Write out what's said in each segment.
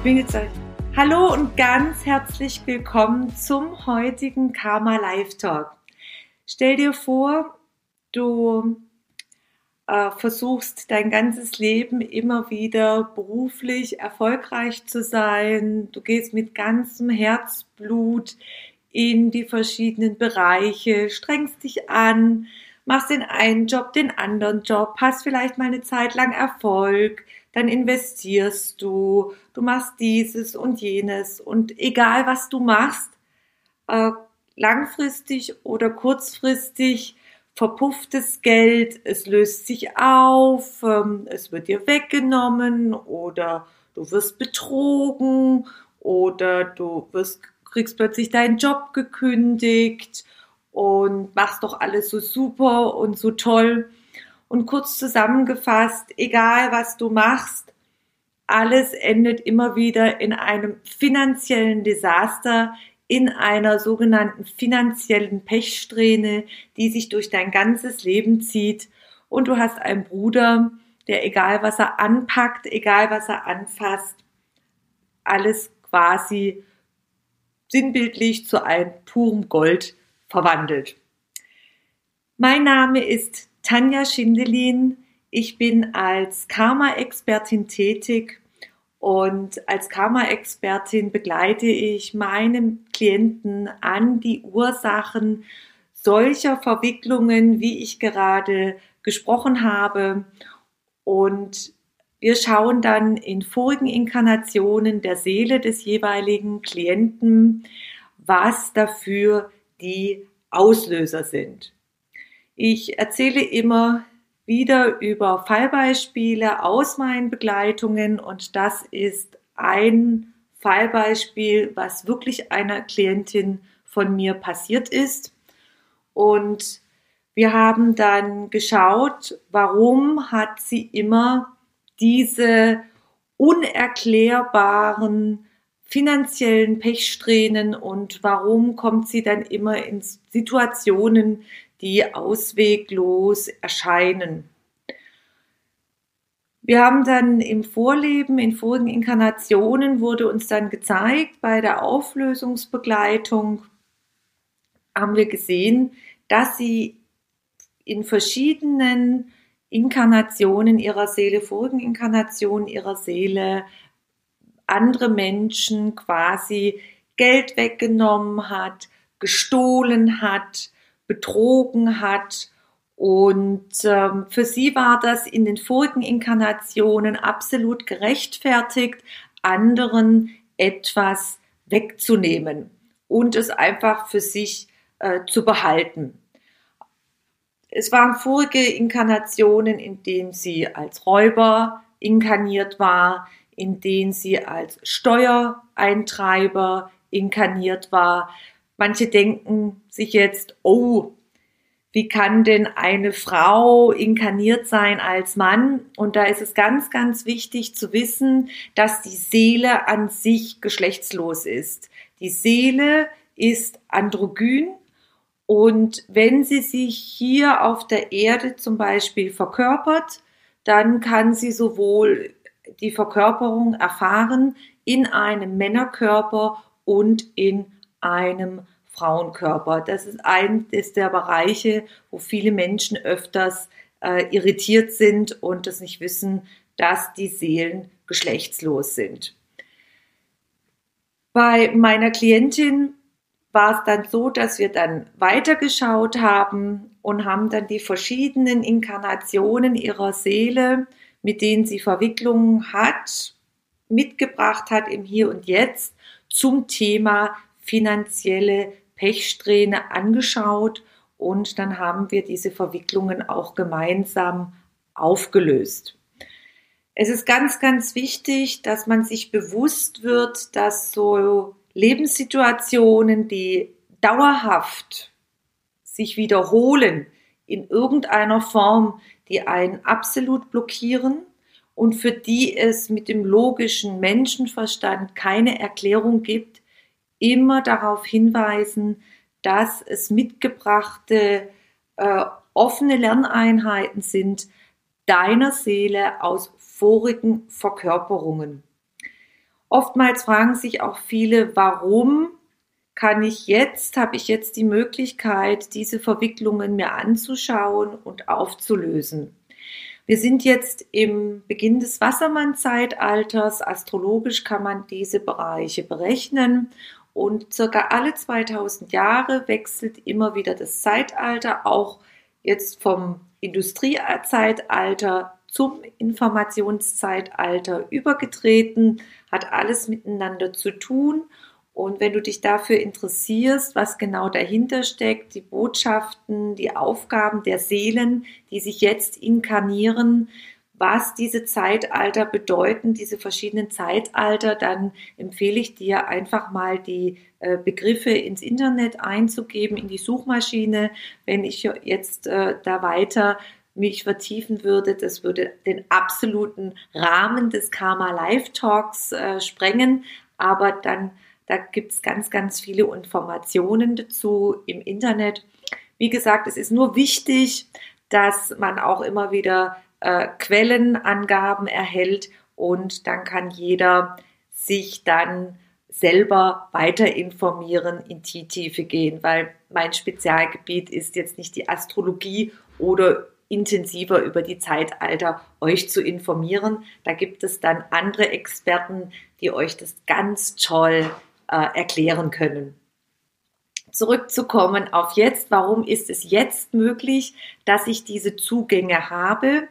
Ich bin jetzt Hallo und ganz herzlich willkommen zum heutigen Karma Live Talk. Stell dir vor, du äh, versuchst dein ganzes Leben immer wieder beruflich erfolgreich zu sein. Du gehst mit ganzem Herzblut in die verschiedenen Bereiche, strengst dich an, machst den einen Job, den anderen Job, hast vielleicht mal eine Zeit lang Erfolg, dann investierst du, du machst dieses und jenes und egal was du machst, äh, langfristig oder kurzfristig verpufftes Geld, es löst sich auf, ähm, es wird dir weggenommen oder du wirst betrogen oder du wirst, kriegst plötzlich deinen Job gekündigt und machst doch alles so super und so toll. Und kurz zusammengefasst, egal was du machst, alles endet immer wieder in einem finanziellen Desaster, in einer sogenannten finanziellen Pechsträhne, die sich durch dein ganzes Leben zieht. Und du hast einen Bruder, der egal was er anpackt, egal was er anfasst, alles quasi sinnbildlich zu einem purem Gold verwandelt. Mein Name ist Tanja Schindelin. Ich bin als Karma-Expertin tätig und als Karma-Expertin begleite ich meine Klienten an die Ursachen solcher Verwicklungen, wie ich gerade gesprochen habe. Und wir schauen dann in vorigen Inkarnationen der Seele des jeweiligen Klienten, was dafür die Auslöser sind. Ich erzähle immer wieder über Fallbeispiele aus meinen Begleitungen und das ist ein Fallbeispiel, was wirklich einer Klientin von mir passiert ist. Und wir haben dann geschaut, warum hat sie immer diese unerklärbaren finanziellen Pechsträhnen und warum kommt sie dann immer in Situationen, die ausweglos erscheinen. Wir haben dann im Vorleben, in vorigen Inkarnationen wurde uns dann gezeigt, bei der Auflösungsbegleitung haben wir gesehen, dass sie in verschiedenen Inkarnationen ihrer Seele, vorigen Inkarnationen ihrer Seele, andere Menschen quasi Geld weggenommen hat, gestohlen hat, betrogen hat. Und ähm, für sie war das in den vorigen Inkarnationen absolut gerechtfertigt, anderen etwas wegzunehmen und es einfach für sich äh, zu behalten. Es waren vorige Inkarnationen, in denen sie als Räuber inkarniert war, in denen sie als Steuereintreiber inkarniert war, Manche denken sich jetzt, oh, wie kann denn eine Frau inkarniert sein als Mann? Und da ist es ganz, ganz wichtig zu wissen, dass die Seele an sich geschlechtslos ist. Die Seele ist androgyn und wenn sie sich hier auf der Erde zum Beispiel verkörpert, dann kann sie sowohl die Verkörperung erfahren in einem Männerkörper und in einem Frauenkörper. Das ist eines der Bereiche, wo viele Menschen öfters äh, irritiert sind und es nicht wissen, dass die Seelen geschlechtslos sind. Bei meiner Klientin war es dann so, dass wir dann weitergeschaut haben und haben dann die verschiedenen Inkarnationen ihrer Seele, mit denen sie Verwicklungen hat, mitgebracht hat im Hier und Jetzt zum Thema finanzielle Pechsträhne angeschaut und dann haben wir diese Verwicklungen auch gemeinsam aufgelöst. Es ist ganz, ganz wichtig, dass man sich bewusst wird, dass so Lebenssituationen, die dauerhaft sich wiederholen, in irgendeiner Form, die einen absolut blockieren und für die es mit dem logischen Menschenverstand keine Erklärung gibt, immer darauf hinweisen, dass es mitgebrachte äh, offene Lerneinheiten sind deiner Seele aus vorigen Verkörperungen. Oftmals fragen sich auch viele, warum kann ich jetzt, habe ich jetzt die Möglichkeit, diese Verwicklungen mir anzuschauen und aufzulösen. Wir sind jetzt im Beginn des Wassermann-Zeitalters. Astrologisch kann man diese Bereiche berechnen und circa alle 2000 Jahre wechselt immer wieder das Zeitalter, auch jetzt vom Industriezeitalter zum Informationszeitalter übergetreten, hat alles miteinander zu tun. Und wenn du dich dafür interessierst, was genau dahinter steckt, die Botschaften, die Aufgaben der Seelen, die sich jetzt inkarnieren, was diese Zeitalter bedeuten, diese verschiedenen Zeitalter, dann empfehle ich dir einfach mal die äh, Begriffe ins Internet einzugeben, in die Suchmaschine. Wenn ich jetzt äh, da weiter mich vertiefen würde, das würde den absoluten Rahmen des Karma Live Talks äh, sprengen, aber dann da gibt es ganz, ganz viele Informationen dazu im Internet. Wie gesagt, es ist nur wichtig, dass man auch immer wieder äh, Quellenangaben erhält und dann kann jeder sich dann selber weiter informieren, in die Tiefe gehen, weil mein Spezialgebiet ist jetzt nicht die Astrologie oder intensiver über die Zeitalter euch zu informieren. Da gibt es dann andere Experten, die euch das ganz toll äh, erklären können zurückzukommen auf jetzt, warum ist es jetzt möglich, dass ich diese Zugänge habe?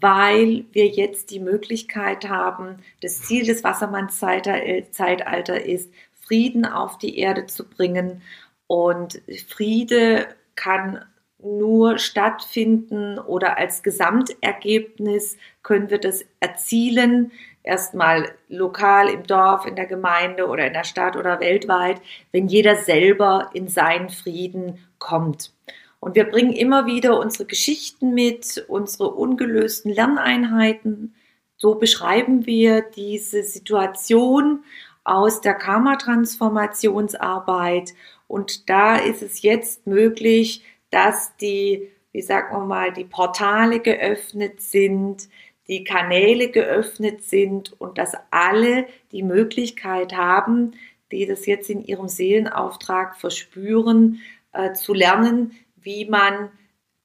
Weil wir jetzt die Möglichkeit haben, das Ziel des Wassermannszeitalter ist, Frieden auf die Erde zu bringen. Und Friede kann nur stattfinden oder als Gesamtergebnis können wir das erzielen, erstmal lokal im Dorf, in der Gemeinde oder in der Stadt oder weltweit, wenn jeder selber in seinen Frieden kommt. Und wir bringen immer wieder unsere Geschichten mit, unsere ungelösten Lerneinheiten. So beschreiben wir diese Situation aus der Karma-Transformationsarbeit. Und da ist es jetzt möglich, dass die, wie sagen wir mal, die Portale geöffnet sind, die Kanäle geöffnet sind und dass alle die Möglichkeit haben, die das jetzt in ihrem Seelenauftrag verspüren, äh, zu lernen, wie man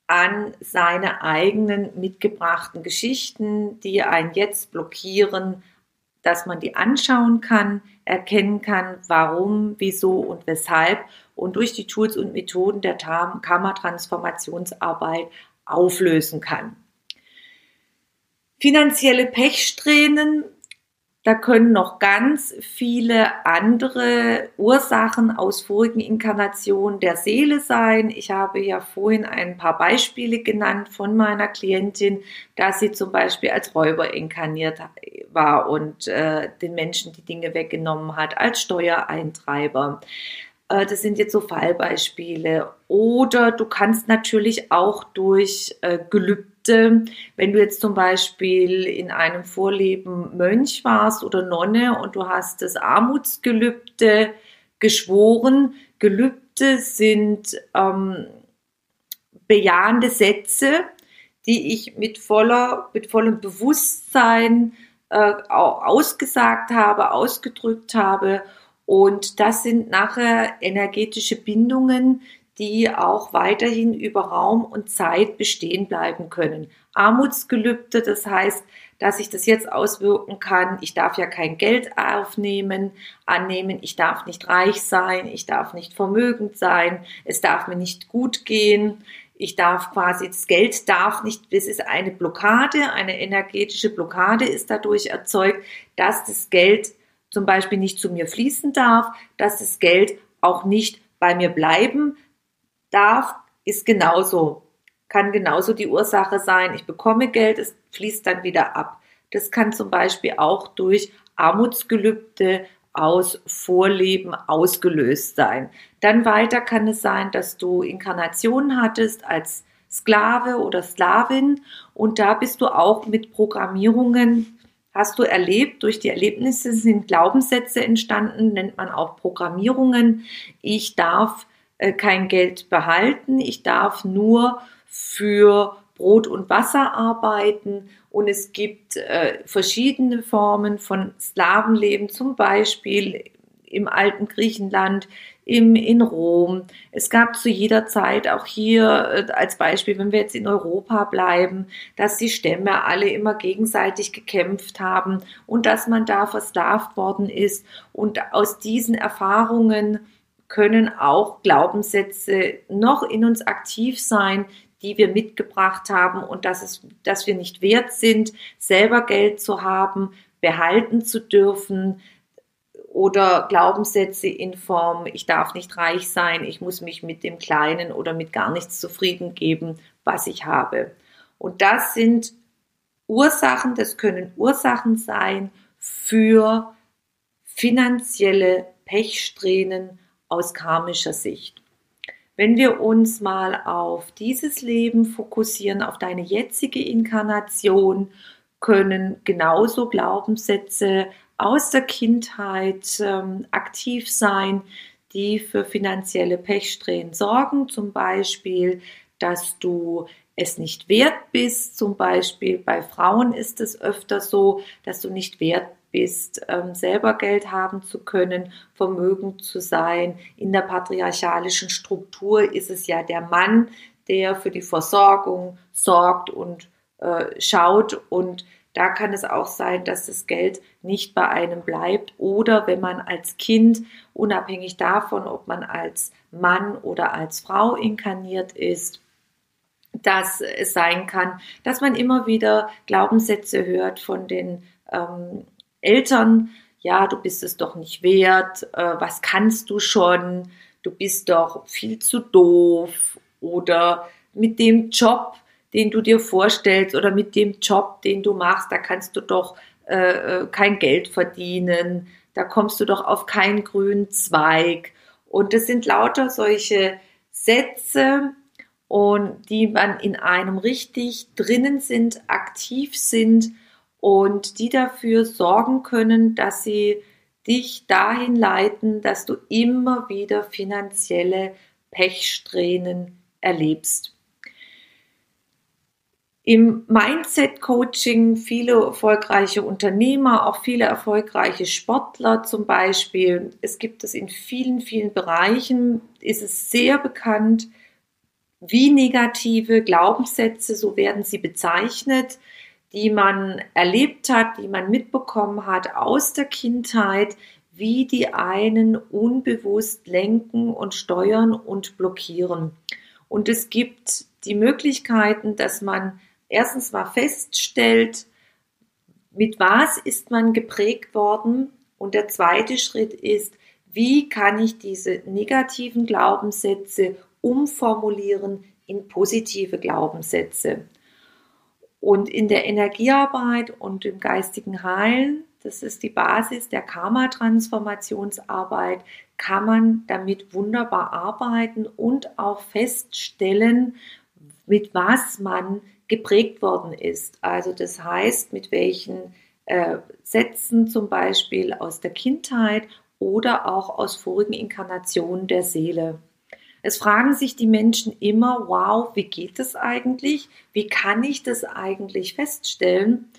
an seine eigenen mitgebrachten Geschichten, die einen jetzt blockieren, dass man die anschauen kann, erkennen kann, warum, wieso und weshalb und durch die Tools und Methoden der Karma-Transformationsarbeit auflösen kann. Finanzielle Pechsträhnen, da können noch ganz viele andere Ursachen aus vorigen Inkarnationen der Seele sein. Ich habe ja vorhin ein paar Beispiele genannt von meiner Klientin, dass sie zum Beispiel als Räuber inkarniert war und äh, den Menschen die Dinge weggenommen hat, als Steuereintreiber. Äh, das sind jetzt so Fallbeispiele. Oder du kannst natürlich auch durch äh, Gelübde, wenn du jetzt zum Beispiel in einem Vorleben Mönch warst oder Nonne und du hast das Armutsgelübde geschworen. Gelübde sind ähm, bejahende Sätze, die ich mit voller, mit vollem Bewusstsein äh, ausgesagt habe, ausgedrückt habe und das sind nachher energetische Bindungen, die auch weiterhin über Raum und Zeit bestehen bleiben können. Armutsgelübde, das heißt, dass sich das jetzt auswirken kann. Ich darf ja kein Geld aufnehmen, annehmen. Ich darf nicht reich sein. Ich darf nicht vermögend sein. Es darf mir nicht gut gehen. Ich darf quasi, das Geld darf nicht, das ist eine Blockade, eine energetische Blockade ist dadurch erzeugt, dass das Geld zum Beispiel nicht zu mir fließen darf, dass das Geld auch nicht bei mir bleiben darf, ist genauso, kann genauso die Ursache sein. Ich bekomme Geld, es fließt dann wieder ab. Das kann zum Beispiel auch durch Armutsgelübde aus Vorleben ausgelöst sein. Dann weiter kann es sein, dass du Inkarnationen hattest als Sklave oder Sklavin und da bist du auch mit Programmierungen hast du erlebt, durch die Erlebnisse sind Glaubenssätze entstanden, nennt man auch Programmierungen. Ich darf äh, kein Geld behalten, ich darf nur für Brot und Wasser arbeiten und es gibt äh, verschiedene Formen von Slavenleben, zum Beispiel im alten Griechenland, im, in Rom. Es gab zu jeder Zeit auch hier äh, als Beispiel, wenn wir jetzt in Europa bleiben, dass die Stämme alle immer gegenseitig gekämpft haben und dass man da versklavt worden ist. Und aus diesen Erfahrungen können auch Glaubenssätze noch in uns aktiv sein, die wir mitgebracht haben und dass, es, dass wir nicht wert sind, selber Geld zu haben, behalten zu dürfen, oder Glaubenssätze in Form, ich darf nicht reich sein, ich muss mich mit dem Kleinen oder mit gar nichts zufrieden geben, was ich habe. Und das sind Ursachen, das können Ursachen sein für finanzielle Pechsträhnen aus karmischer Sicht. Wenn wir uns mal auf dieses Leben fokussieren, auf deine jetzige Inkarnation, können genauso Glaubenssätze aus der Kindheit ähm, aktiv sein, die für finanzielle Pechsträhnen sorgen. Zum Beispiel, dass du es nicht wert bist. Zum Beispiel bei Frauen ist es öfter so, dass du nicht wert bist, ähm, selber Geld haben zu können, vermögend zu sein. In der patriarchalischen Struktur ist es ja der Mann, der für die Versorgung sorgt und äh, schaut und da kann es auch sein, dass das Geld nicht bei einem bleibt oder wenn man als Kind, unabhängig davon, ob man als Mann oder als Frau inkarniert ist, dass es sein kann, dass man immer wieder Glaubenssätze hört von den ähm, Eltern, ja, du bist es doch nicht wert, äh, was kannst du schon, du bist doch viel zu doof oder mit dem Job, den du dir vorstellst oder mit dem Job, den du machst, da kannst du doch äh, äh, kein Geld verdienen, da kommst du doch auf keinen grünen Zweig. Und das sind lauter solche Sätze, und die man in einem richtig drinnen sind, aktiv sind und die dafür sorgen können, dass sie dich dahin leiten, dass du immer wieder finanzielle Pechsträhnen erlebst. Im Mindset-Coaching viele erfolgreiche Unternehmer, auch viele erfolgreiche Sportler zum Beispiel. Es gibt es in vielen, vielen Bereichen. Ist es sehr bekannt, wie negative Glaubenssätze, so werden sie bezeichnet, die man erlebt hat, die man mitbekommen hat aus der Kindheit, wie die einen unbewusst lenken und steuern und blockieren. Und es gibt die Möglichkeiten, dass man erstens mal feststellt, mit was ist man geprägt worden und der zweite Schritt ist, wie kann ich diese negativen Glaubenssätze umformulieren in positive Glaubenssätze. Und in der Energiearbeit und im geistigen Heilen, das ist die Basis der Karma-Transformationsarbeit, kann man damit wunderbar arbeiten und auch feststellen, mit was man geprägt worden ist. Also das heißt, mit welchen äh, Sätzen zum Beispiel aus der Kindheit oder auch aus vorigen Inkarnationen der Seele. Es fragen sich die Menschen immer, wow, wie geht das eigentlich? Wie kann ich das eigentlich feststellen?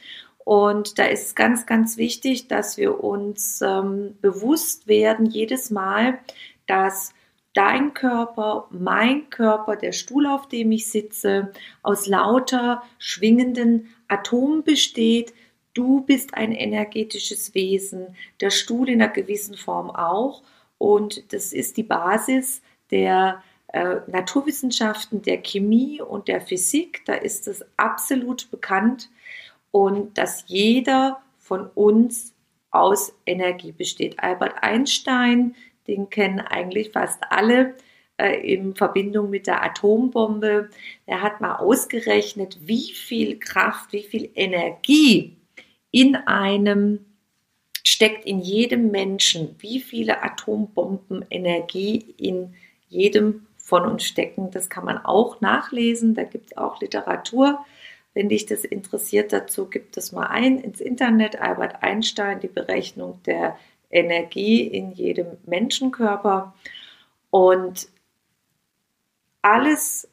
Und da ist es ganz, ganz wichtig, dass wir uns ähm, bewusst werden, jedes Mal, dass dein Körper, mein Körper, der Stuhl, auf dem ich sitze, aus lauter schwingenden Atomen besteht. Du bist ein energetisches Wesen, der Stuhl in einer gewissen Form auch. Und das ist die Basis der äh, Naturwissenschaften, der Chemie und der Physik. Da ist es absolut bekannt. Und dass jeder von uns aus Energie besteht. Albert Einstein, den kennen eigentlich fast alle äh, in Verbindung mit der Atombombe. Er hat mal ausgerechnet, wie viel Kraft, wie viel Energie in einem steckt in jedem Menschen, wie viele Atombomben Energie in jedem von uns stecken. Das kann man auch nachlesen, da gibt es auch Literatur. Wenn dich das interessiert, dazu gibt es mal ein ins Internet, Albert Einstein, die Berechnung der Energie in jedem Menschenkörper. Und alles,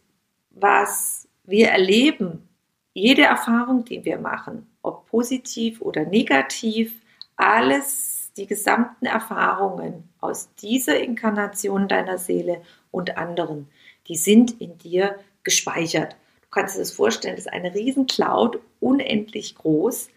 was wir erleben, jede Erfahrung, die wir machen, ob positiv oder negativ, alles, die gesamten Erfahrungen aus dieser Inkarnation deiner Seele und anderen, die sind in dir gespeichert. Du kannst dir das vorstellen, das ist eine riesen Cloud, unendlich groß.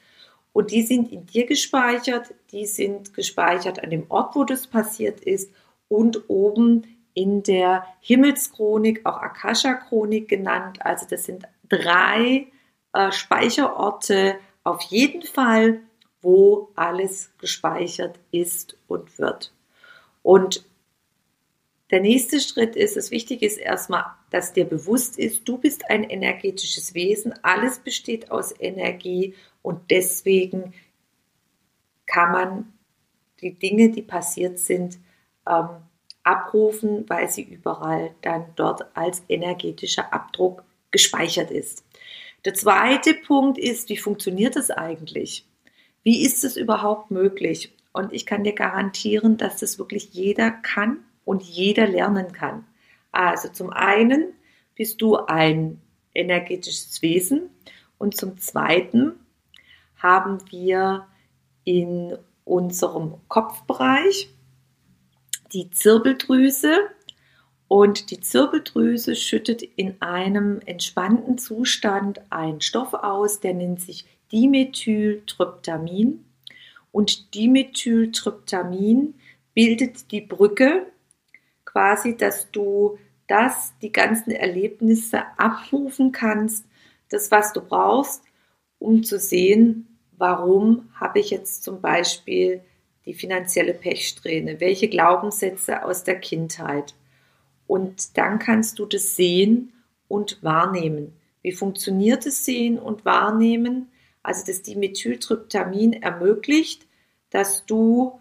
Und die sind in dir gespeichert, die sind gespeichert an dem Ort, wo das passiert ist und oben in der Himmelschronik, auch Akasha-Chronik genannt. Also das sind drei äh, Speicherorte auf jeden Fall, wo alles gespeichert ist und wird. Und der nächste Schritt ist, das Wichtige ist erstmal, dass dir bewusst ist, du bist ein energetisches Wesen, alles besteht aus Energie und deswegen kann man die Dinge, die passiert sind, ähm, abrufen, weil sie überall dann dort als energetischer Abdruck gespeichert ist. Der zweite Punkt ist, wie funktioniert das eigentlich? Wie ist es überhaupt möglich? Und ich kann dir garantieren, dass das wirklich jeder kann und jeder lernen kann. Also zum einen bist du ein energetisches Wesen und zum zweiten haben wir in unserem Kopfbereich die Zirbeldrüse und die Zirbeldrüse schüttet in einem entspannten Zustand einen Stoff aus, der nennt sich Dimethyltryptamin. Und Dimethyltryptamin bildet die Brücke, quasi, dass du das, die ganzen Erlebnisse abrufen kannst, das, was du brauchst, um zu sehen, warum habe ich jetzt zum Beispiel die finanzielle Pechsträhne, welche Glaubenssätze aus der Kindheit. Und dann kannst du das sehen und wahrnehmen. Wie funktioniert das Sehen und Wahrnehmen? Also das Dimethyltryptamin ermöglicht, dass du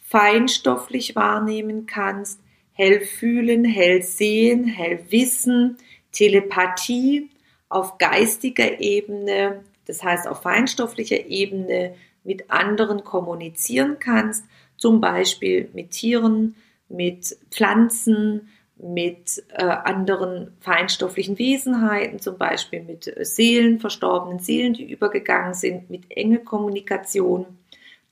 feinstofflich wahrnehmen kannst, hell fühlen, hell sehen, hell wissen, Telepathie auf geistiger Ebene, das heißt auf feinstofflicher Ebene mit anderen kommunizieren kannst, zum Beispiel mit Tieren, mit Pflanzen, mit äh, anderen feinstofflichen Wesenheiten, zum Beispiel mit Seelen, verstorbenen Seelen, die übergegangen sind, mit enge Kommunikation.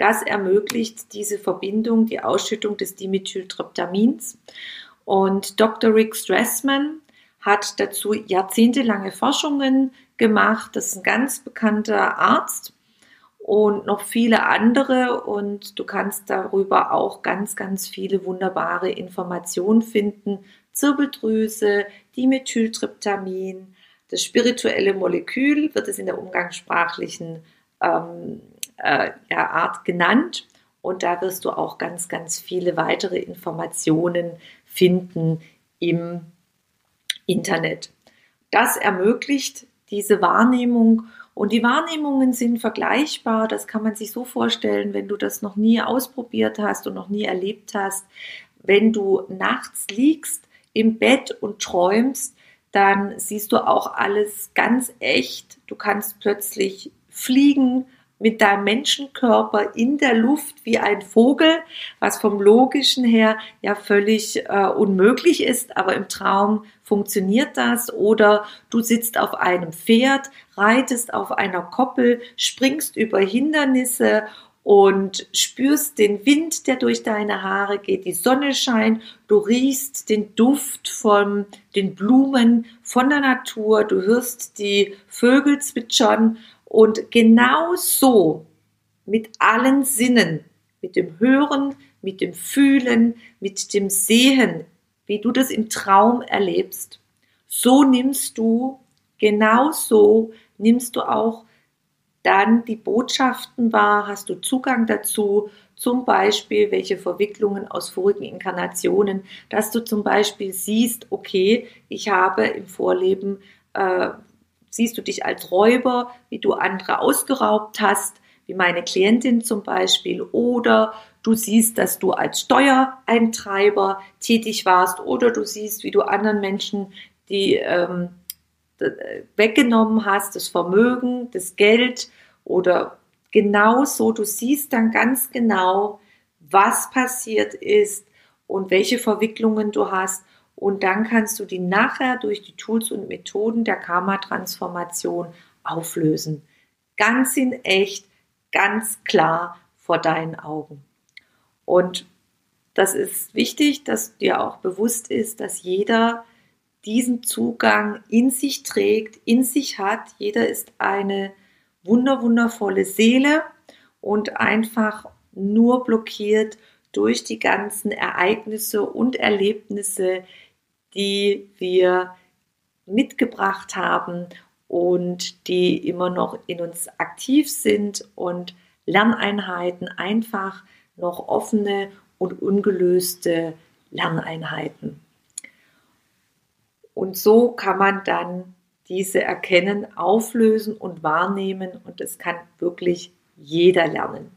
Das ermöglicht diese Verbindung, die Ausschüttung des Dimethyltryptamins. Und Dr. Rick Strassman hat dazu jahrzehntelange Forschungen gemacht. Das ist ein ganz bekannter Arzt und noch viele andere. Und du kannst darüber auch ganz, ganz viele wunderbare Informationen finden. Zirbeldrüse, Dimethyltryptamin, das spirituelle Molekül wird es in der umgangssprachlichen ähm, äh, ja, Art genannt. Und da wirst du auch ganz, ganz viele weitere Informationen finden im Internet. Das ermöglicht diese Wahrnehmung und die Wahrnehmungen sind vergleichbar. Das kann man sich so vorstellen, wenn du das noch nie ausprobiert hast und noch nie erlebt hast. Wenn du nachts liegst im Bett und träumst, dann siehst du auch alles ganz echt. Du kannst plötzlich fliegen, mit deinem Menschenkörper in der Luft wie ein Vogel, was vom logischen her ja völlig äh, unmöglich ist, aber im Traum funktioniert das. Oder du sitzt auf einem Pferd, reitest auf einer Koppel, springst über Hindernisse und spürst den Wind, der durch deine Haare geht, die Sonne scheint, du riechst den Duft von den Blumen, von der Natur, du hörst die Vögel zwitschern und genau so mit allen Sinnen, mit dem Hören, mit dem Fühlen, mit dem Sehen, wie du das im Traum erlebst, so nimmst du, genau so nimmst du auch dann die Botschaften wahr, hast du Zugang dazu, zum Beispiel welche Verwicklungen aus vorigen Inkarnationen, dass du zum Beispiel siehst, okay, ich habe im Vorleben äh, siehst du dich als Räuber, wie du andere ausgeraubt hast, wie meine Klientin zum Beispiel, oder du siehst, dass du als Steuereintreiber tätig warst, oder du siehst, wie du anderen Menschen die ähm, weggenommen hast, das Vermögen, das Geld oder genauso, du siehst dann ganz genau, was passiert ist und welche Verwicklungen du hast. Und dann kannst du die nachher durch die Tools und Methoden der Karma-Transformation auflösen. Ganz in echt, ganz klar vor deinen Augen. Und das ist wichtig, dass dir auch bewusst ist, dass jeder diesen Zugang in sich trägt, in sich hat. Jeder ist eine wunder, wundervolle Seele und einfach nur blockiert durch die ganzen Ereignisse und Erlebnisse, die wir mitgebracht haben und die immer noch in uns aktiv sind und Lerneinheiten einfach noch offene und ungelöste Lerneinheiten. Und so kann man dann diese erkennen, auflösen und wahrnehmen und das kann wirklich jeder lernen.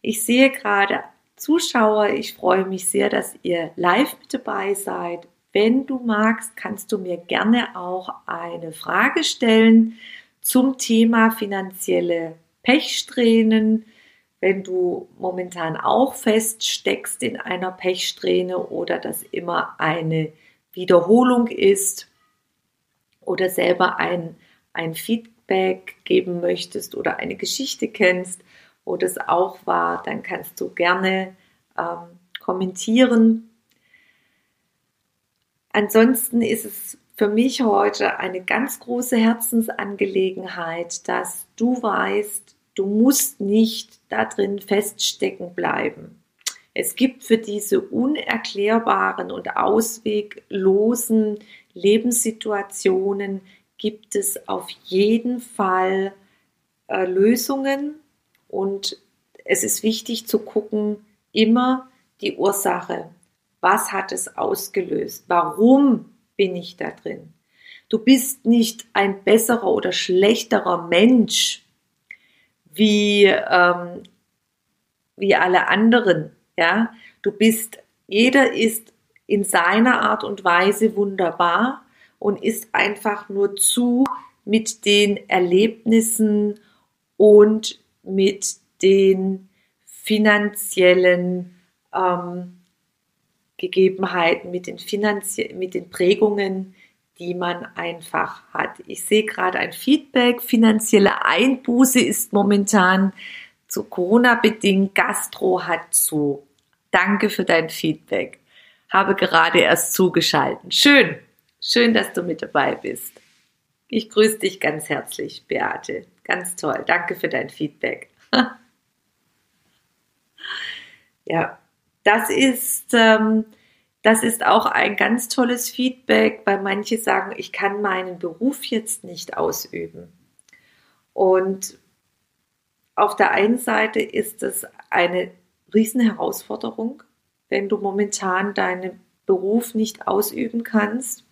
Ich sehe gerade Zuschauer, ich freue mich sehr, dass ihr live mit dabei seid. Wenn du magst, kannst du mir gerne auch eine Frage stellen zum Thema finanzielle Pechsträhnen. Wenn du momentan auch feststeckst in einer Pechsträhne oder das immer eine Wiederholung ist oder selber ein, ein Feedback geben möchtest oder eine Geschichte kennst, wo das auch war, dann kannst du gerne ähm, kommentieren. Ansonsten ist es für mich heute eine ganz große Herzensangelegenheit, dass du weißt, du musst nicht da drin feststecken bleiben. Es gibt für diese unerklärbaren und ausweglosen Lebenssituationen gibt es auf jeden Fall äh, Lösungen und es ist wichtig zu gucken, immer die Ursache. Was hat es ausgelöst? Warum bin ich da drin? Du bist nicht ein besserer oder schlechterer Mensch wie, ähm, wie alle anderen. Ja, du bist, jeder ist in seiner Art und Weise wunderbar und ist einfach nur zu mit den Erlebnissen und mit den finanziellen ähm, Gegebenheiten, mit den, Finanzie mit den Prägungen, die man einfach hat. Ich sehe gerade ein Feedback. Finanzielle Einbuße ist momentan zu Corona bedingt. Gastro hat zu. Danke für dein Feedback. Habe gerade erst zugeschalten. Schön. Schön, dass du mit dabei bist. Ich grüße dich ganz herzlich, Beate. Ganz toll. Danke für dein Feedback. ja, das ist, ähm, das ist auch ein ganz tolles Feedback, weil manche sagen, ich kann meinen Beruf jetzt nicht ausüben. Und auf der einen Seite ist es eine Riesenherausforderung, wenn du momentan deinen Beruf nicht ausüben kannst.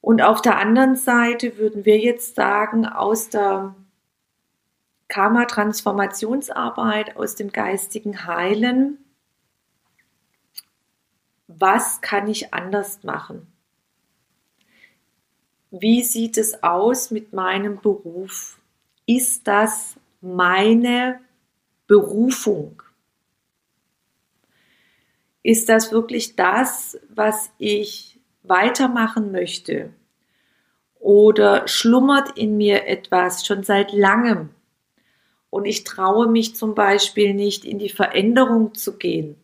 Und auf der anderen Seite würden wir jetzt sagen, aus der Karma-Transformationsarbeit, aus dem geistigen Heilen, was kann ich anders machen? Wie sieht es aus mit meinem Beruf? Ist das meine Berufung? Ist das wirklich das, was ich weitermachen möchte? Oder schlummert in mir etwas schon seit langem? Und ich traue mich zum Beispiel nicht in die Veränderung zu gehen.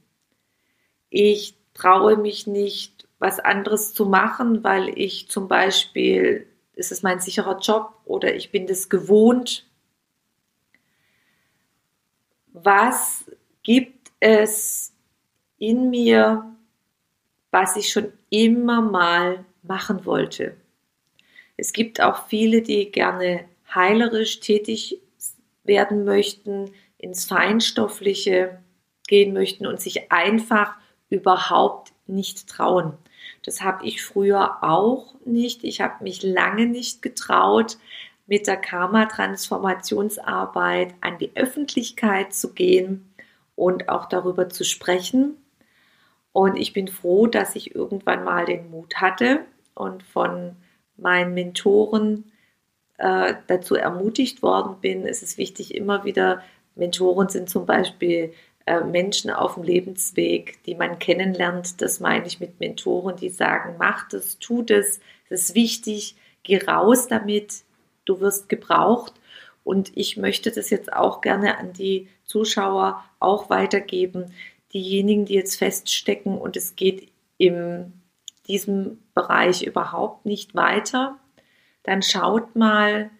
Ich traue mich nicht, was anderes zu machen, weil ich zum Beispiel, ist es mein sicherer Job oder ich bin das gewohnt was gibt es in mir, was ich schon immer mal machen wollte. Es gibt auch viele, die gerne heilerisch tätig werden möchten, ins Feinstoffliche gehen möchten und sich einfach überhaupt nicht trauen. Das habe ich früher auch nicht. Ich habe mich lange nicht getraut, mit der Karma-Transformationsarbeit an die Öffentlichkeit zu gehen und auch darüber zu sprechen. Und ich bin froh, dass ich irgendwann mal den Mut hatte und von meinen Mentoren äh, dazu ermutigt worden bin. Es ist wichtig, immer wieder, Mentoren sind zum Beispiel äh, Menschen auf dem Lebensweg, die man kennenlernt. Das meine ich mit Mentoren, die sagen, mach das, tu das, das ist wichtig, geh raus damit, du wirst gebraucht. Und ich möchte das jetzt auch gerne an die Zuschauer auch weitergeben. Diejenigen, die jetzt feststecken und es geht in diesem Bereich überhaupt nicht weiter, dann schaut mal,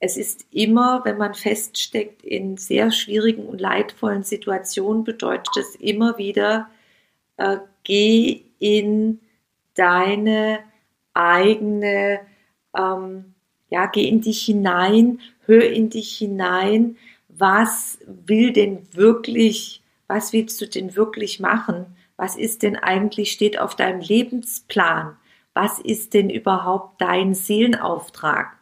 es ist immer, wenn man feststeckt in sehr schwierigen und leidvollen Situationen, bedeutet es immer wieder, äh, geh in deine eigene, ähm, ja, geh in dich hinein, hör in dich hinein, was will denn wirklich, was willst du denn wirklich machen? Was ist denn eigentlich, steht auf deinem Lebensplan? Was ist denn überhaupt dein Seelenauftrag?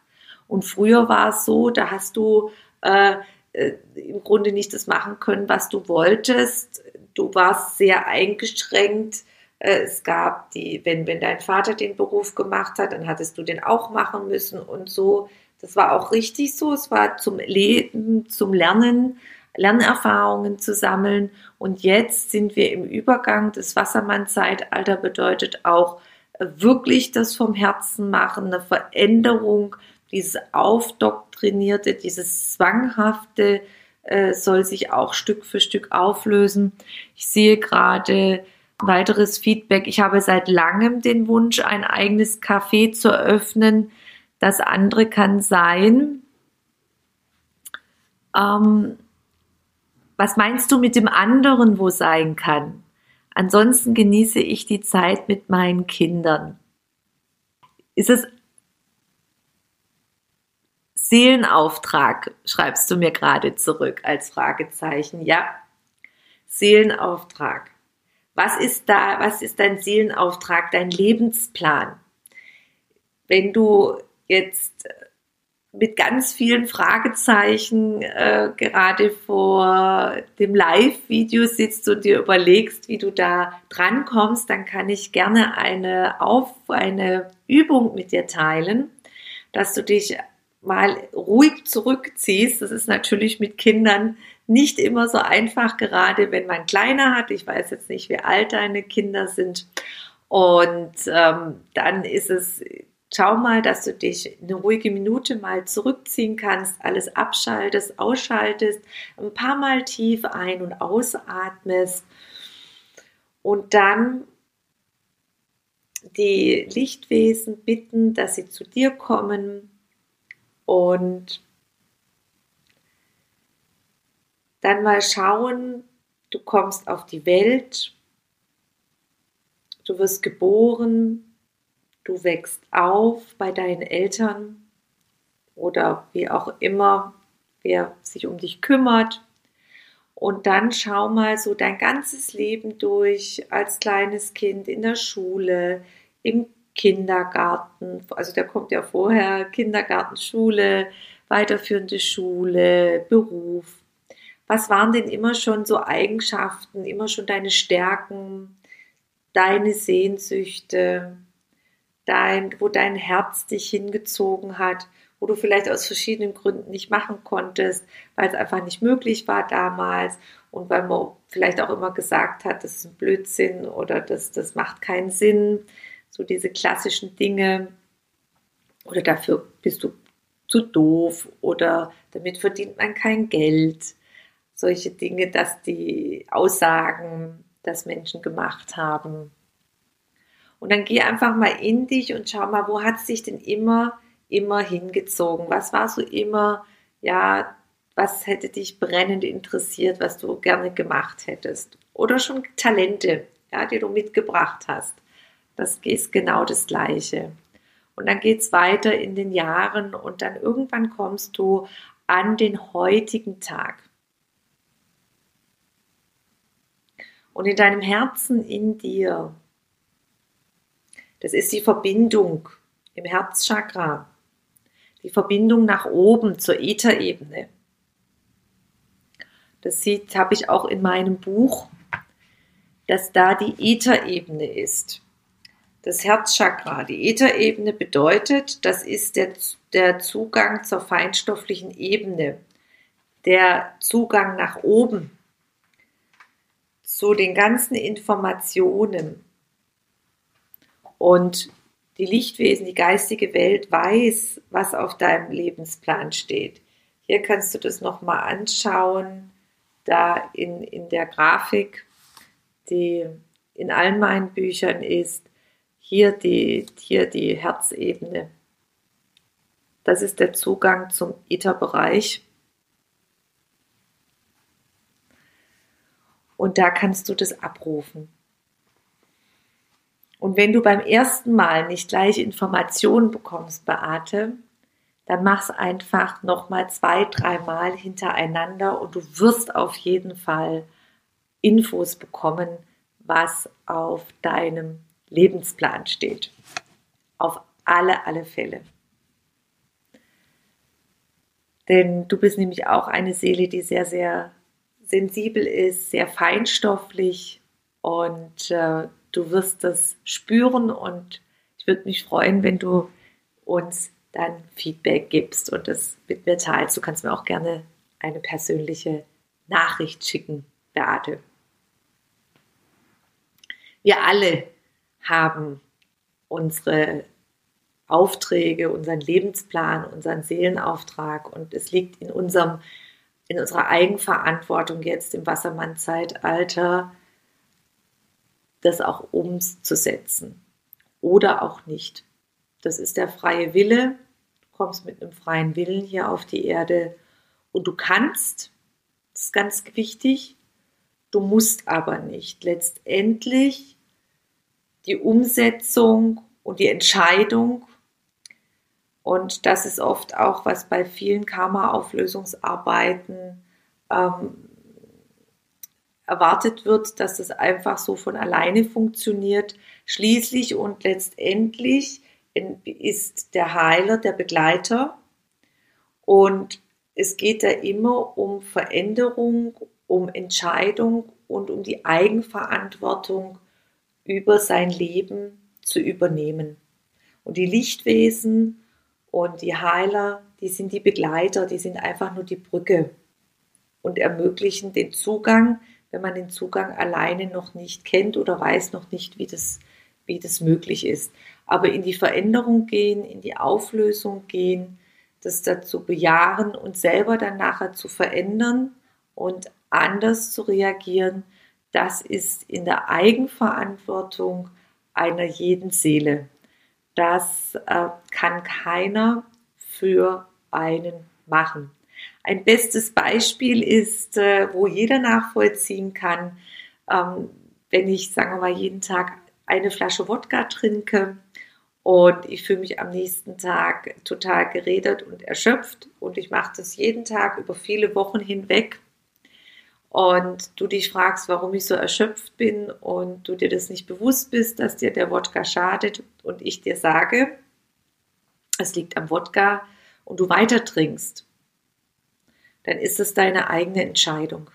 Und früher war es so, da hast du äh, äh, im Grunde nicht das machen können, was du wolltest. Du warst sehr eingeschränkt. Äh, es gab die, wenn, wenn dein Vater den Beruf gemacht hat, dann hattest du den auch machen müssen und so. Das war auch richtig so. Es war zum Leben, zum Lernen, Lernerfahrungen zu sammeln. Und jetzt sind wir im Übergang. Das Wassermann-Zeitalter bedeutet auch wirklich das vom Herzen machen, eine Veränderung dieses Aufdoktrinierte, dieses Zwanghafte äh, soll sich auch Stück für Stück auflösen. Ich sehe gerade weiteres Feedback. Ich habe seit langem den Wunsch, ein eigenes Café zu eröffnen. Das andere kann sein. Ähm, was meinst du mit dem anderen, wo sein kann? Ansonsten genieße ich die Zeit mit meinen Kindern. Ist es Seelenauftrag, schreibst du mir gerade zurück als Fragezeichen. Ja, Seelenauftrag. Was ist da, was ist dein Seelenauftrag, dein Lebensplan? Wenn du jetzt mit ganz vielen Fragezeichen äh, gerade vor dem Live-Video sitzt und dir überlegst, wie du da drankommst, dann kann ich gerne eine auf eine Übung mit dir teilen, dass du dich mal ruhig zurückziehst. Das ist natürlich mit Kindern nicht immer so einfach, gerade wenn man kleiner hat. Ich weiß jetzt nicht, wie alt deine Kinder sind. Und ähm, dann ist es, schau mal, dass du dich eine ruhige Minute mal zurückziehen kannst, alles abschaltest, ausschaltest, ein paar Mal tief ein- und ausatmest. Und dann die Lichtwesen bitten, dass sie zu dir kommen und dann mal schauen, du kommst auf die Welt, du wirst geboren, du wächst auf bei deinen Eltern oder wie auch immer, wer sich um dich kümmert. Und dann schau mal so dein ganzes Leben durch als kleines Kind in der Schule, im Kindergarten, also der kommt ja vorher, Kindergarten, Schule, weiterführende Schule, Beruf. Was waren denn immer schon so Eigenschaften, immer schon deine Stärken, deine Sehnsüchte, dein, wo dein Herz dich hingezogen hat, wo du vielleicht aus verschiedenen Gründen nicht machen konntest, weil es einfach nicht möglich war damals und weil man vielleicht auch immer gesagt hat, das ist ein Blödsinn oder das, das macht keinen Sinn so diese klassischen Dinge oder dafür bist du zu doof oder damit verdient man kein Geld. Solche Dinge, dass die Aussagen, dass Menschen gemacht haben. Und dann geh einfach mal in dich und schau mal, wo hat es dich denn immer, immer hingezogen? Was war so immer, ja, was hätte dich brennend interessiert, was du gerne gemacht hättest? Oder schon Talente, ja, die du mitgebracht hast. Das ist genau das Gleiche. Und dann geht es weiter in den Jahren und dann irgendwann kommst du an den heutigen Tag. Und in deinem Herzen in dir, das ist die Verbindung im Herzchakra. die Verbindung nach oben zur Ätherebene. Das sieht, habe ich auch in meinem Buch, dass da die Ätherebene ist. Das Herzchakra. Die Ätherebene bedeutet, das ist der, der Zugang zur feinstofflichen Ebene, der Zugang nach oben zu den ganzen Informationen. Und die Lichtwesen, die geistige Welt weiß, was auf deinem Lebensplan steht. Hier kannst du das nochmal anschauen da in, in der Grafik, die in allen meinen Büchern ist, hier die, hier die Herzebene. Das ist der Zugang zum Ätherbereich. Und da kannst du das abrufen. Und wenn du beim ersten Mal nicht gleich Informationen bekommst, Beate, dann mach's einfach nochmal zwei, dreimal hintereinander und du wirst auf jeden Fall Infos bekommen, was auf deinem Lebensplan steht. Auf alle, alle Fälle. Denn du bist nämlich auch eine Seele, die sehr, sehr sensibel ist, sehr feinstofflich und äh, du wirst das spüren und ich würde mich freuen, wenn du uns dann Feedback gibst und das mit mir teilst. Du kannst mir auch gerne eine persönliche Nachricht schicken, Beate. Wir alle haben unsere Aufträge, unseren Lebensplan, unseren Seelenauftrag und es liegt in unserem in unserer Eigenverantwortung jetzt im Wassermann-Zeitalter, das auch umzusetzen oder auch nicht. Das ist der freie Wille. Du kommst mit einem freien Willen hier auf die Erde und du kannst, das ist ganz wichtig, du musst aber nicht. Letztendlich die Umsetzung und die Entscheidung und das ist oft auch, was bei vielen Karma-Auflösungsarbeiten ähm, erwartet wird, dass es einfach so von alleine funktioniert. Schließlich und letztendlich ist der Heiler der Begleiter und es geht da immer um Veränderung, um Entscheidung und um die Eigenverantwortung über sein Leben zu übernehmen. Und die Lichtwesen und die Heiler, die sind die Begleiter, die sind einfach nur die Brücke und ermöglichen den Zugang, wenn man den Zugang alleine noch nicht kennt oder weiß noch nicht, wie das, wie das möglich ist aber in die Veränderung gehen, in die Auflösung gehen, das dazu bejahen und selber dann nachher zu verändern und anders zu reagieren, das ist in der Eigenverantwortung einer jeden Seele. Das äh, kann keiner für einen machen. Ein bestes Beispiel ist, äh, wo jeder nachvollziehen kann, ähm, wenn ich, sagen wir mal, jeden Tag eine Flasche Wodka trinke und ich fühle mich am nächsten Tag total geredet und erschöpft und ich mache das jeden Tag über viele Wochen hinweg. Und du dich fragst, warum ich so erschöpft bin und du dir das nicht bewusst bist, dass dir der Wodka schadet und ich dir sage, es liegt am Wodka und du weiter trinkst, dann ist es deine eigene Entscheidung.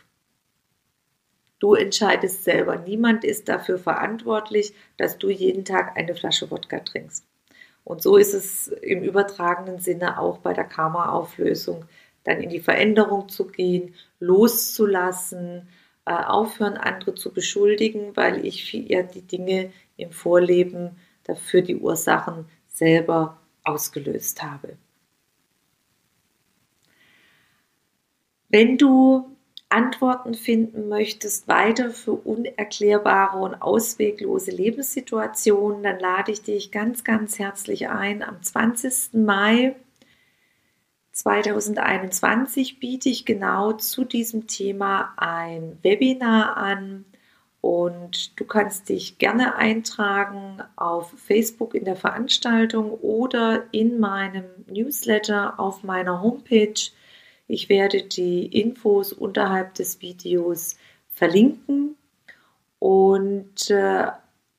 Du entscheidest selber. Niemand ist dafür verantwortlich, dass du jeden Tag eine Flasche Wodka trinkst. Und so ist es im übertragenen Sinne auch bei der Karma-Auflösung, dann in die Veränderung zu gehen, loszulassen, äh, aufhören, andere zu beschuldigen, weil ich eher die Dinge im Vorleben dafür die Ursachen selber ausgelöst habe. Wenn du Antworten finden möchtest, weiter für unerklärbare und ausweglose Lebenssituationen, dann lade ich dich ganz, ganz herzlich ein. Am 20. Mai 2021 biete ich genau zu diesem Thema ein Webinar an und du kannst dich gerne eintragen auf Facebook in der Veranstaltung oder in meinem Newsletter auf meiner Homepage ich werde die Infos unterhalb des Videos verlinken und äh,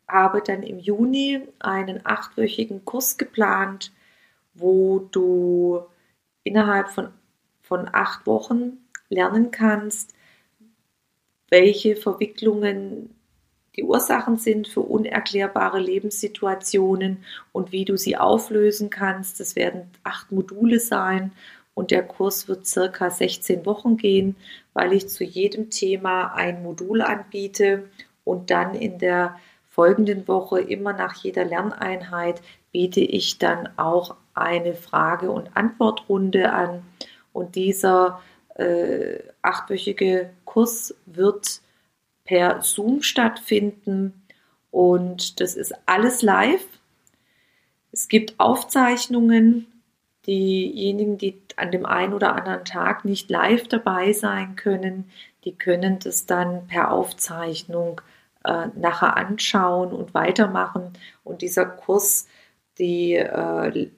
habe dann im Juni einen achtwöchigen Kurs geplant, wo du innerhalb von, von acht Wochen lernen kannst, welche Verwicklungen die Ursachen sind für unerklärbare Lebenssituationen und wie du sie auflösen kannst. Das werden acht Module sein und der Kurs wird circa 16 Wochen gehen, weil ich zu jedem Thema ein Modul anbiete und dann in der folgenden Woche immer nach jeder Lerneinheit biete ich dann auch eine Frage- und Antwortrunde an und dieser äh, achtwöchige Kurs wird per Zoom stattfinden und das ist alles live. Es gibt Aufzeichnungen. Diejenigen, die an dem einen oder anderen Tag nicht live dabei sein können, die können das dann per Aufzeichnung äh, nachher anschauen und weitermachen. Und dieser Kurs, die äh,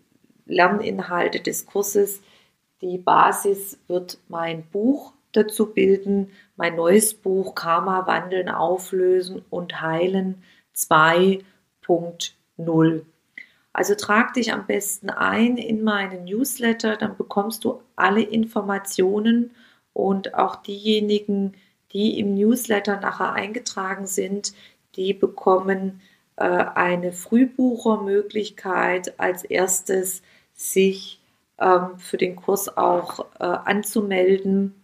Lerninhalte des Kurses, die Basis wird mein Buch dazu bilden, mein neues Buch Karma wandeln, auflösen und heilen 2.0. Also trag dich am besten ein in meinen Newsletter, dann bekommst du alle Informationen und auch diejenigen, die im Newsletter nachher eingetragen sind, die bekommen äh, eine Frühbuchermöglichkeit als erstes sich ähm, für den Kurs auch äh, anzumelden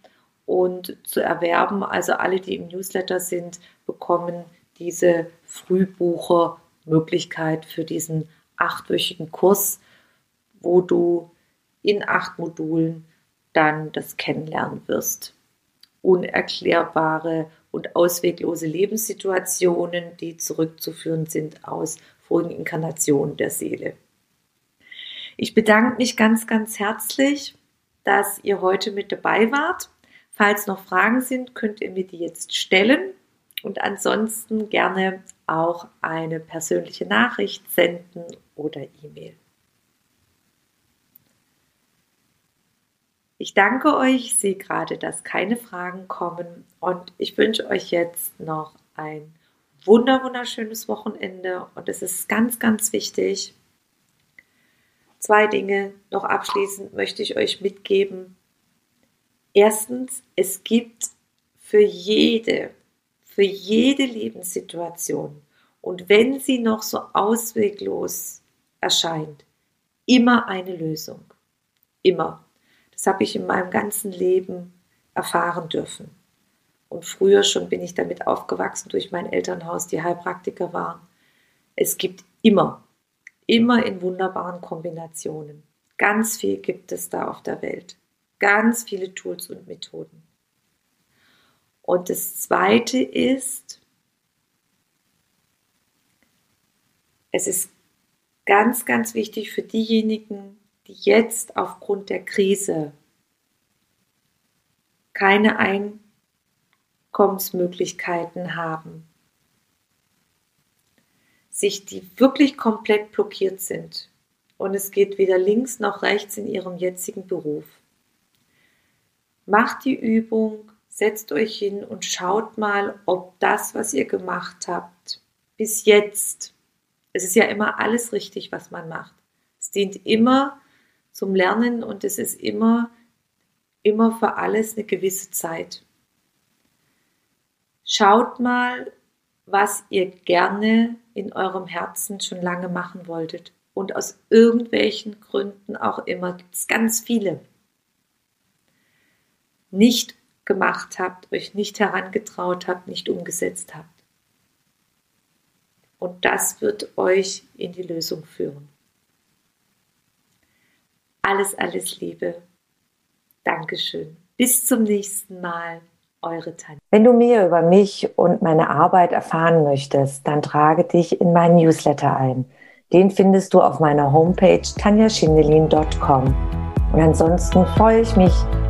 und zu erwerben. Also alle, die im Newsletter sind, bekommen diese Frühbuchermöglichkeit für diesen achtwöchigen Kurs, wo du in acht Modulen dann das kennenlernen wirst. Unerklärbare und ausweglose Lebenssituationen, die zurückzuführen sind aus vorigen Inkarnationen der Seele. Ich bedanke mich ganz, ganz herzlich, dass ihr heute mit dabei wart. Falls noch Fragen sind, könnt ihr mir die jetzt stellen und ansonsten gerne auch eine persönliche Nachricht senden oder E-Mail. Ich danke euch, ich sehe gerade, dass keine Fragen kommen und ich wünsche euch jetzt noch ein wunder wunderschönes Wochenende und es ist ganz, ganz wichtig. Zwei Dinge noch abschließend möchte ich euch mitgeben. Erstens, es gibt für jede, für jede Lebenssituation und wenn sie noch so ausweglos erscheint, immer eine Lösung. Immer. Das habe ich in meinem ganzen Leben erfahren dürfen. Und früher schon bin ich damit aufgewachsen durch mein Elternhaus, die Heilpraktiker waren. Es gibt immer, immer in wunderbaren Kombinationen. Ganz viel gibt es da auf der Welt ganz viele Tools und Methoden. Und das Zweite ist, es ist ganz, ganz wichtig für diejenigen, die jetzt aufgrund der Krise keine Einkommensmöglichkeiten haben, sich die wirklich komplett blockiert sind. Und es geht weder links noch rechts in ihrem jetzigen Beruf. Macht die Übung, setzt euch hin und schaut mal, ob das, was ihr gemacht habt, bis jetzt, es ist ja immer alles richtig, was man macht. Es dient immer zum Lernen und es ist immer, immer für alles eine gewisse Zeit. Schaut mal, was ihr gerne in eurem Herzen schon lange machen wolltet. Und aus irgendwelchen Gründen auch immer gibt es ganz viele nicht gemacht habt, euch nicht herangetraut habt, nicht umgesetzt habt. Und das wird euch in die Lösung führen. Alles, alles Liebe. Dankeschön. Bis zum nächsten Mal. Eure Tanja. Wenn du mehr über mich und meine Arbeit erfahren möchtest, dann trage dich in meinen Newsletter ein. Den findest du auf meiner Homepage tanjaschindelin.com. Und ansonsten freue ich mich